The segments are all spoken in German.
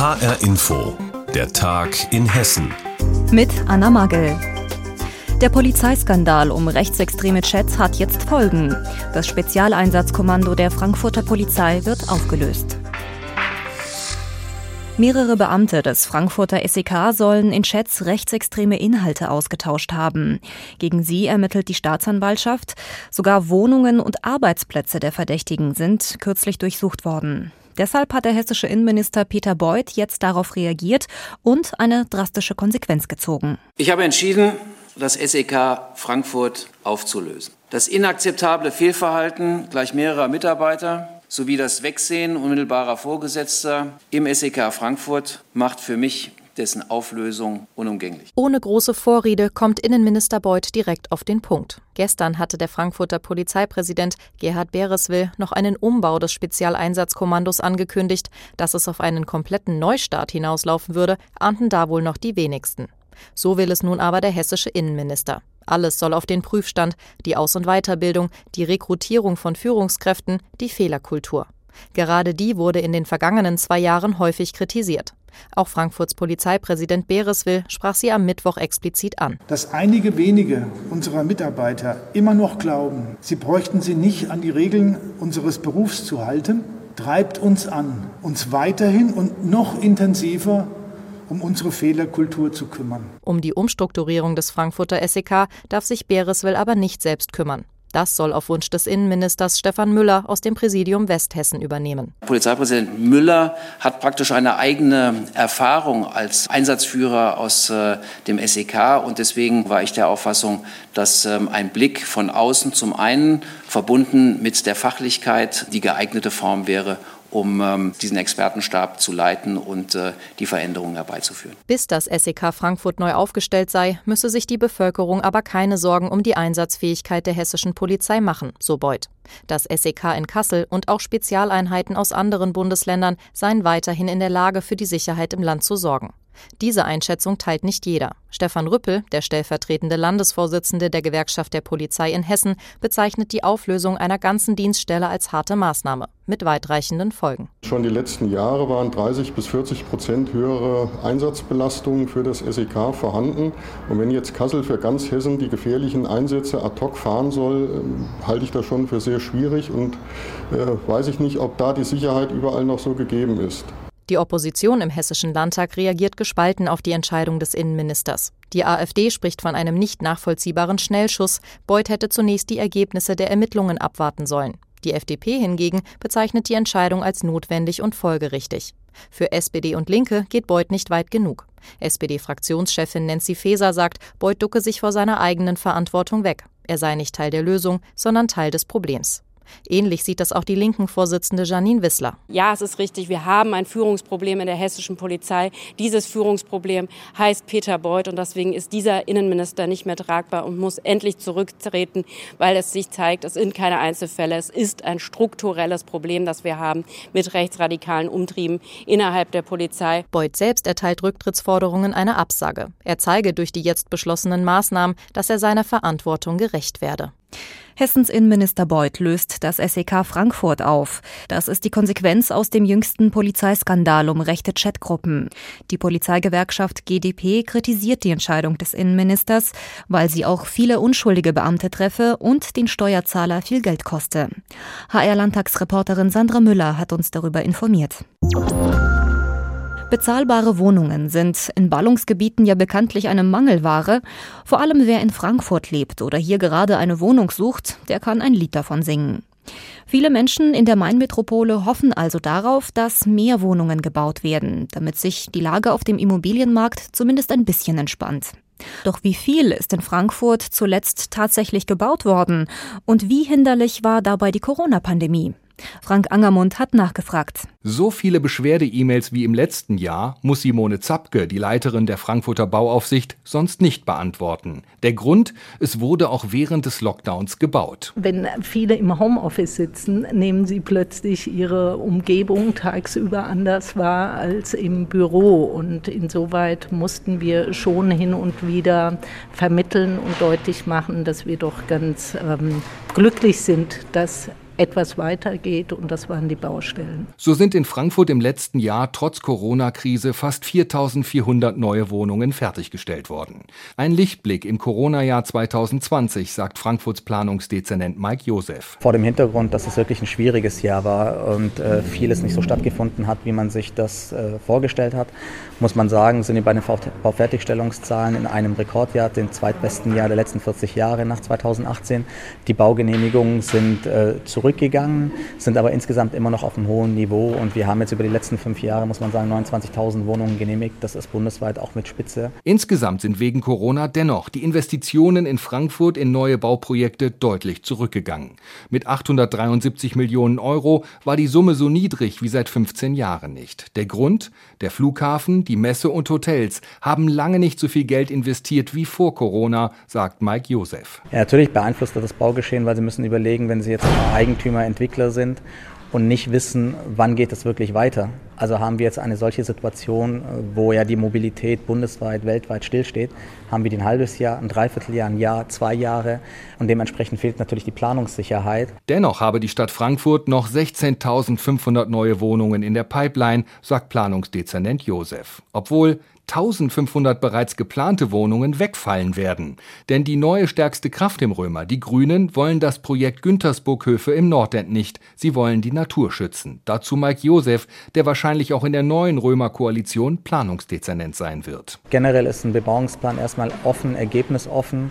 HR Info, der Tag in Hessen. Mit Anna Magel. Der Polizeiskandal um rechtsextreme Chats hat jetzt Folgen. Das Spezialeinsatzkommando der Frankfurter Polizei wird aufgelöst. Mehrere Beamte des Frankfurter SEK sollen in Chats rechtsextreme Inhalte ausgetauscht haben. Gegen sie ermittelt die Staatsanwaltschaft. Sogar Wohnungen und Arbeitsplätze der Verdächtigen sind kürzlich durchsucht worden. Deshalb hat der hessische Innenminister Peter Beuth jetzt darauf reagiert und eine drastische Konsequenz gezogen. Ich habe entschieden, das SEK Frankfurt aufzulösen. Das inakzeptable Fehlverhalten gleich mehrerer Mitarbeiter sowie das Wegsehen unmittelbarer Vorgesetzter im SEK Frankfurt macht für mich dessen Auflösung unumgänglich. Ohne große Vorrede kommt Innenminister Beuth direkt auf den Punkt. Gestern hatte der Frankfurter Polizeipräsident Gerhard Bereswill noch einen Umbau des Spezialeinsatzkommandos angekündigt. Dass es auf einen kompletten Neustart hinauslaufen würde, ahnten da wohl noch die wenigsten. So will es nun aber der hessische Innenminister. Alles soll auf den Prüfstand, die Aus- und Weiterbildung, die Rekrutierung von Führungskräften, die Fehlerkultur. Gerade die wurde in den vergangenen zwei Jahren häufig kritisiert. Auch Frankfurts Polizeipräsident Bereswill sprach sie am Mittwoch explizit an. Dass einige wenige unserer Mitarbeiter immer noch glauben, sie bräuchten sie nicht an die Regeln unseres Berufs zu halten, treibt uns an, uns weiterhin und noch intensiver um unsere Fehlerkultur zu kümmern. Um die Umstrukturierung des Frankfurter SEK darf sich Bereswell aber nicht selbst kümmern. Das soll auf Wunsch des Innenministers Stefan Müller aus dem Präsidium Westhessen übernehmen. Polizeipräsident Müller hat praktisch eine eigene Erfahrung als Einsatzführer aus äh, dem SEK und deswegen war ich der Auffassung, dass ähm, ein Blick von außen zum einen verbunden mit der Fachlichkeit die geeignete Form wäre, um ähm, diesen Expertenstab zu leiten und äh, die Veränderungen herbeizuführen. Bis das SEK Frankfurt neu aufgestellt sei, müsse sich die Bevölkerung aber keine Sorgen um die Einsatzfähigkeit der hessischen Polizei machen, so Beuth. Das SEK in Kassel und auch Spezialeinheiten aus anderen Bundesländern seien weiterhin in der Lage, für die Sicherheit im Land zu sorgen. Diese Einschätzung teilt nicht jeder. Stefan Rüppel, der stellvertretende Landesvorsitzende der Gewerkschaft der Polizei in Hessen, bezeichnet die Auflösung einer ganzen Dienststelle als harte Maßnahme mit weitreichenden Folgen. Schon die letzten Jahre waren 30 bis 40 Prozent höhere Einsatzbelastungen für das SEK vorhanden. Und wenn jetzt Kassel für ganz Hessen die gefährlichen Einsätze ad hoc fahren soll, ähm, halte ich das schon für sehr schwierig und äh, weiß ich nicht, ob da die Sicherheit überall noch so gegeben ist. Die Opposition im Hessischen Landtag reagiert gespalten auf die Entscheidung des Innenministers. Die AfD spricht von einem nicht nachvollziehbaren Schnellschuss. Beuth hätte zunächst die Ergebnisse der Ermittlungen abwarten sollen. Die FDP hingegen bezeichnet die Entscheidung als notwendig und folgerichtig. Für SPD und Linke geht Beuth nicht weit genug. SPD-Fraktionschefin Nancy Faeser sagt, Beuth ducke sich vor seiner eigenen Verantwortung weg. Er sei nicht Teil der Lösung, sondern Teil des Problems. Ähnlich sieht das auch die linken Vorsitzende Janine Wissler. Ja, es ist richtig. Wir haben ein Führungsproblem in der hessischen Polizei. Dieses Führungsproblem heißt Peter Beuth und deswegen ist dieser Innenminister nicht mehr tragbar und muss endlich zurücktreten, weil es sich zeigt, es sind keine Einzelfälle. Es ist ein strukturelles Problem, das wir haben mit rechtsradikalen Umtrieben innerhalb der Polizei. Beuth selbst erteilt Rücktrittsforderungen eine Absage. Er zeige durch die jetzt beschlossenen Maßnahmen, dass er seiner Verantwortung gerecht werde. Hessens Innenminister Beuth löst das SEK Frankfurt auf. Das ist die Konsequenz aus dem jüngsten Polizeiskandal um rechte Chatgruppen. Die Polizeigewerkschaft GdP kritisiert die Entscheidung des Innenministers, weil sie auch viele unschuldige Beamte treffe und den Steuerzahler viel Geld koste. HR-Landtagsreporterin Sandra Müller hat uns darüber informiert. Bezahlbare Wohnungen sind in Ballungsgebieten ja bekanntlich eine Mangelware. Vor allem wer in Frankfurt lebt oder hier gerade eine Wohnung sucht, der kann ein Lied davon singen. Viele Menschen in der Mainmetropole hoffen also darauf, dass mehr Wohnungen gebaut werden, damit sich die Lage auf dem Immobilienmarkt zumindest ein bisschen entspannt. Doch wie viel ist in Frankfurt zuletzt tatsächlich gebaut worden? Und wie hinderlich war dabei die Corona-Pandemie? Frank Angermund hat nachgefragt. So viele Beschwerde-E-Mails wie im letzten Jahr muss Simone Zapke, die Leiterin der Frankfurter Bauaufsicht, sonst nicht beantworten. Der Grund, es wurde auch während des Lockdowns gebaut. Wenn viele im Homeoffice sitzen, nehmen sie plötzlich ihre Umgebung tagsüber anders wahr als im Büro. Und insoweit mussten wir schon hin und wieder vermitteln und deutlich machen, dass wir doch ganz ähm, glücklich sind, dass etwas weitergeht und das waren die Baustellen. So sind in Frankfurt im letzten Jahr trotz Corona-Krise fast 4400 neue Wohnungen fertiggestellt worden. Ein Lichtblick im Corona-Jahr 2020, sagt Frankfurts Planungsdezernent Mike Josef. Vor dem Hintergrund, dass es wirklich ein schwieriges Jahr war und äh, vieles nicht so stattgefunden hat, wie man sich das äh, vorgestellt hat, muss man sagen, sind wir bei den Baufertigstellungszahlen in einem Rekordjahr, dem zweitbesten Jahr der letzten 40 Jahre nach 2018. Die Baugenehmigungen sind äh, zurückgegangen, sind aber insgesamt immer noch auf einem hohen Niveau und wir haben jetzt über die letzten fünf Jahre, muss man sagen, 29.000 Wohnungen genehmigt. Das ist bundesweit auch mit Spitze. Insgesamt sind wegen Corona dennoch die Investitionen in Frankfurt in neue Bauprojekte deutlich zurückgegangen. Mit 873 Millionen Euro war die Summe so niedrig wie seit 15 Jahren nicht. Der Grund? Der Flughafen, die Messe und Hotels haben lange nicht so viel Geld investiert wie vor Corona, sagt Mike Josef. Ja, natürlich beeinflusst das das Baugeschehen, weil Sie müssen überlegen, wenn Sie jetzt Eigentümer, Entwickler sind und nicht wissen, wann geht es wirklich weiter. Also haben wir jetzt eine solche Situation, wo ja die Mobilität bundesweit, weltweit stillsteht, haben wir ein halbes Jahr, ein Dreivierteljahr, ein Jahr, zwei Jahre und dementsprechend fehlt natürlich die Planungssicherheit. Dennoch habe die Stadt Frankfurt noch 16.500 neue Wohnungen in der Pipeline, sagt Planungsdezernent Josef. Obwohl 1500 bereits geplante Wohnungen wegfallen werden. Denn die neue stärkste Kraft im Römer, die Grünen, wollen das Projekt Güntersburghöfe im Nordend nicht. Sie wollen die Natur schützen. Dazu Mike Josef, der wahrscheinlich auch in der neuen Römer-Koalition Planungsdezernent sein wird. Generell ist ein Bebauungsplan erstmal offen, ergebnisoffen.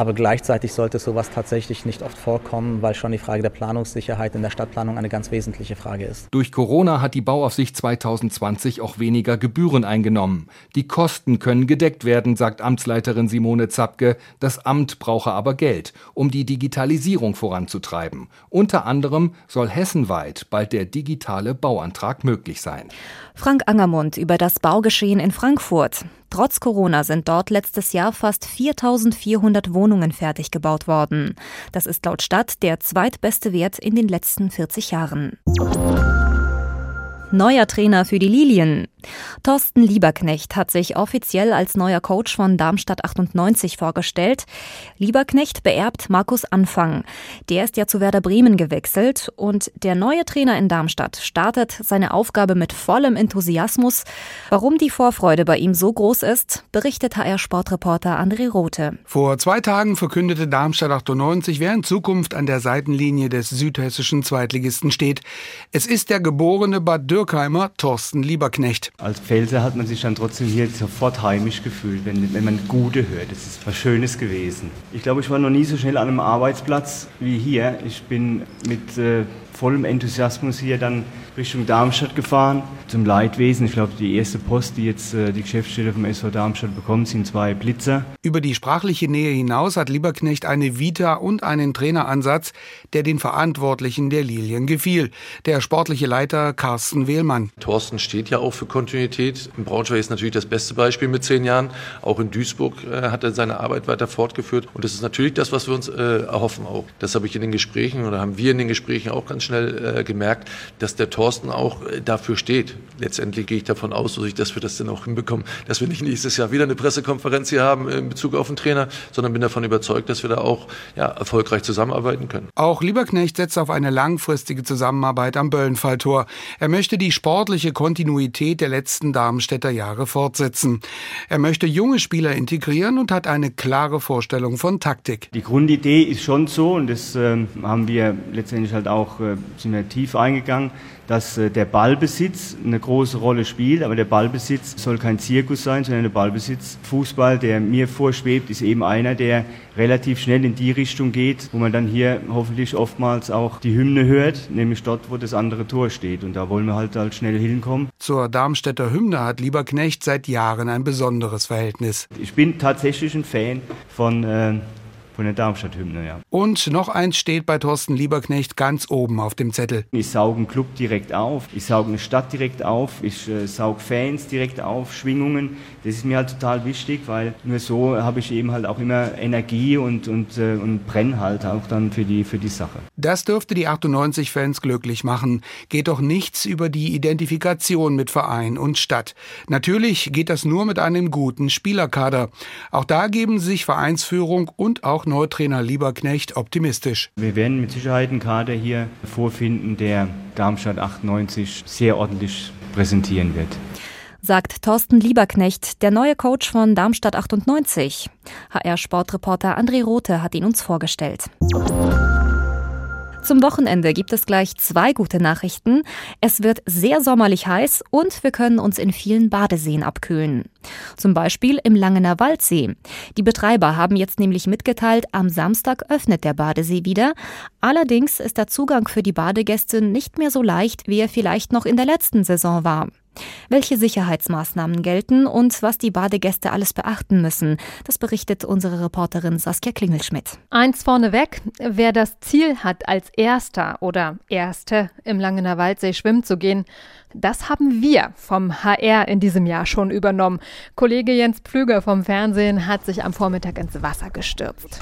Aber gleichzeitig sollte sowas tatsächlich nicht oft vorkommen, weil schon die Frage der Planungssicherheit in der Stadtplanung eine ganz wesentliche Frage ist. Durch Corona hat die Bauaufsicht 2020 auch weniger Gebühren eingenommen. Die Kosten können gedeckt werden, sagt Amtsleiterin Simone Zapke. Das Amt brauche aber Geld, um die Digitalisierung voranzutreiben. Unter anderem soll hessenweit bald der digitale Bauantrag möglich sein. Frank Angermund über das Baugeschehen in Frankfurt. Trotz Corona sind dort letztes Jahr fast 4400 Wohnungen fertig gebaut worden. Das ist laut Stadt der zweitbeste Wert in den letzten 40 Jahren. Neuer Trainer für die Lilien. Thorsten Lieberknecht hat sich offiziell als neuer Coach von Darmstadt 98 vorgestellt. Lieberknecht beerbt Markus Anfang. Der ist ja zu Werder Bremen gewechselt und der neue Trainer in Darmstadt startet seine Aufgabe mit vollem Enthusiasmus. Warum die Vorfreude bei ihm so groß ist, berichtet HR-Sportreporter André Rothe. Vor zwei Tagen verkündete Darmstadt 98, wer in Zukunft an der Seitenlinie des südhessischen Zweitligisten steht. Es ist der geborene Bad Dürkheimer Thorsten Lieberknecht. Als Pfälzer hat man sich dann trotzdem hier sofort heimisch gefühlt, wenn, wenn man Gute hört. Es ist was Schönes gewesen. Ich glaube, ich war noch nie so schnell an einem Arbeitsplatz wie hier. Ich bin mit äh, vollem Enthusiasmus hier dann Richtung Darmstadt gefahren, zum Leidwesen. Ich glaube, die erste Post, die jetzt äh, die Geschäftsstelle vom SV Darmstadt bekommt, sind zwei Blitzer. Über die sprachliche Nähe hinaus hat Lieberknecht eine Vita und einen Traineransatz, der den Verantwortlichen der Lilien gefiel. Der sportliche Leiter Carsten Wehlmann. Thorsten steht ja auch für Kontinuität. In Braunschweig ist natürlich das beste Beispiel mit zehn Jahren. Auch in Duisburg äh, hat er seine Arbeit weiter fortgeführt. Und das ist natürlich das, was wir uns äh, erhoffen auch. Das habe ich in den Gesprächen oder haben wir in den Gesprächen auch ganz schnell äh, gemerkt, dass der Thorsten auch äh, dafür steht. Letztendlich gehe ich davon aus, dass wir das dann auch hinbekommen, dass wir nicht nächstes Jahr wieder eine Pressekonferenz hier haben in Bezug auf den Trainer, sondern bin davon überzeugt, dass wir da auch ja, erfolgreich zusammenarbeiten können. Auch Lieberknecht setzt auf eine langfristige Zusammenarbeit am Böllenfalltor. Er möchte die sportliche Kontinuität der letzten Darmstädter Jahre fortsetzen. Er möchte junge Spieler integrieren und hat eine klare Vorstellung von Taktik. Die Grundidee ist schon so und das äh, haben wir letztendlich halt auch äh, sind wir tief eingegangen dass äh, der Ballbesitz eine große Rolle spielt, aber der Ballbesitz soll kein Zirkus sein, sondern der Ballbesitz, Fußball, der mir vorschwebt, ist eben einer, der relativ schnell in die Richtung geht, wo man dann hier hoffentlich oftmals auch die Hymne hört, nämlich dort, wo das andere Tor steht. Und da wollen wir halt, halt schnell hinkommen. Zur Darmstädter Hymne hat Lieberknecht seit Jahren ein besonderes Verhältnis. Ich bin tatsächlich ein Fan von äh, von der Darmstadt-Hymne, ja. Und noch eins steht bei Thorsten Lieberknecht ganz oben auf dem Zettel. Ich sauge einen Club direkt auf, ich sauge eine Stadt direkt auf, ich äh, sauge Fans direkt auf, Schwingungen. Das ist mir halt total wichtig, weil nur so habe ich eben halt auch immer Energie und, und, äh, und brenne halt auch dann für die, für die Sache. Das dürfte die 98-Fans glücklich machen. Geht doch nichts über die Identifikation mit Verein und Stadt. Natürlich geht das nur mit einem guten Spielerkader. Auch da geben sich Vereinsführung und auch Nordtrainer Lieberknecht optimistisch. Wir werden mit Sicherheit einen Kader hier vorfinden, der Darmstadt 98 sehr ordentlich präsentieren wird sagt Thorsten Lieberknecht, der neue Coach von Darmstadt 98. HR-Sportreporter André Rothe hat ihn uns vorgestellt. Zum Wochenende gibt es gleich zwei gute Nachrichten. Es wird sehr sommerlich heiß und wir können uns in vielen Badeseen abkühlen. Zum Beispiel im Langener Waldsee. Die Betreiber haben jetzt nämlich mitgeteilt, am Samstag öffnet der Badesee wieder. Allerdings ist der Zugang für die Badegäste nicht mehr so leicht, wie er vielleicht noch in der letzten Saison war. Welche Sicherheitsmaßnahmen gelten und was die Badegäste alles beachten müssen, das berichtet unsere Reporterin Saskia Klingelschmidt. Eins vorneweg, wer das Ziel hat, als Erster oder Erste im Langener Waldsee schwimmen zu gehen, das haben wir vom HR in diesem Jahr schon übernommen. Kollege Jens Pflüger vom Fernsehen hat sich am Vormittag ins Wasser gestürzt.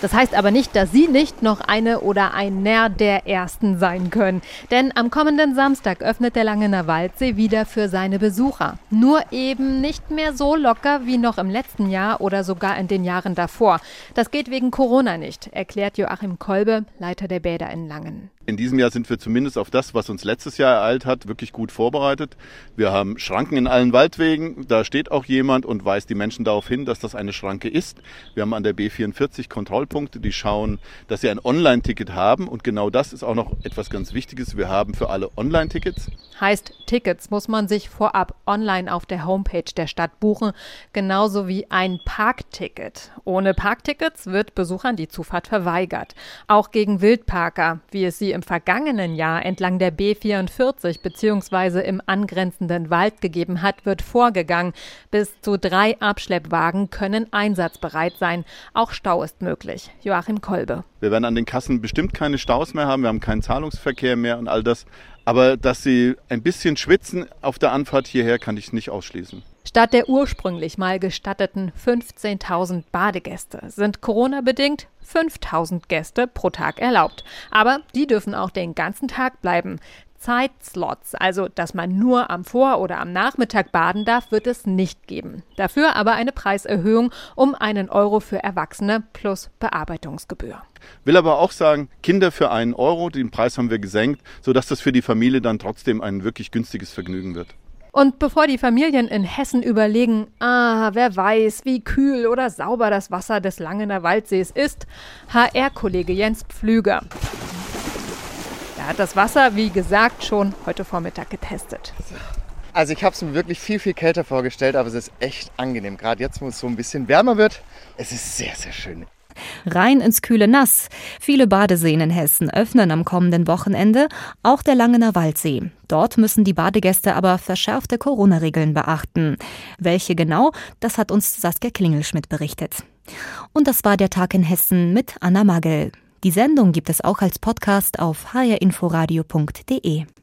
Das heißt aber nicht, dass Sie nicht noch eine oder einer der Ersten sein können. Denn am kommenden Samstag öffnet der Langener Waldsee wieder für seine Besucher. Nur eben nicht mehr so locker wie noch im letzten Jahr oder sogar in den Jahren davor. Das geht wegen Corona nicht, erklärt Joachim Kolbe, Leiter der Bäder in Langen. In diesem Jahr sind wir zumindest auf das, was uns letztes Jahr ereilt hat, wirklich gut vorbereitet. Wir haben Schranken in allen Waldwegen. Da steht auch jemand und weist die Menschen darauf hin, dass das eine Schranke ist. Wir haben an der B44 Kontrollpunkte, die schauen, dass sie ein Online-Ticket haben. Und genau das ist auch noch etwas ganz Wichtiges. Wir haben für alle Online-Tickets. Heißt, Tickets muss man sich vorab online auf der Homepage der Stadt buchen, genauso wie ein Parkticket. Ohne Parktickets wird Besuchern die Zufahrt verweigert. Auch gegen Wildparker, wie es sie im im vergangenen Jahr entlang der B44 bzw. im angrenzenden Wald gegeben hat, wird vorgegangen. Bis zu drei Abschleppwagen können einsatzbereit sein. Auch Stau ist möglich. Joachim Kolbe. Wir werden an den Kassen bestimmt keine Staus mehr haben. Wir haben keinen Zahlungsverkehr mehr und all das. Aber dass sie ein bisschen schwitzen auf der Anfahrt hierher, kann ich nicht ausschließen. Statt der ursprünglich mal gestatteten 15.000 Badegäste sind Corona-bedingt 5.000 Gäste pro Tag erlaubt. Aber die dürfen auch den ganzen Tag bleiben. Zeitslots, also dass man nur am Vor- oder am Nachmittag baden darf, wird es nicht geben. Dafür aber eine Preiserhöhung um einen Euro für Erwachsene plus Bearbeitungsgebühr. Will aber auch sagen, Kinder für einen Euro, den Preis haben wir gesenkt, sodass das für die Familie dann trotzdem ein wirklich günstiges Vergnügen wird. Und bevor die Familien in Hessen überlegen, ah, wer weiß, wie kühl oder sauber das Wasser des Langener Waldsees ist, HR-Kollege Jens Pflüger. Er hat das Wasser, wie gesagt, schon heute Vormittag getestet. Also ich habe es mir wirklich viel, viel kälter vorgestellt, aber es ist echt angenehm. Gerade jetzt, wo es so ein bisschen wärmer wird, es ist sehr, sehr schön. Rein ins kühle Nass. Viele Badeseen in Hessen öffnen am kommenden Wochenende, auch der Langener Waldsee. Dort müssen die Badegäste aber verschärfte Corona-Regeln beachten. Welche genau, das hat uns Saskia Klingelschmidt berichtet. Und das war der Tag in Hessen mit Anna Magel. Die Sendung gibt es auch als Podcast auf hrinforadio.de.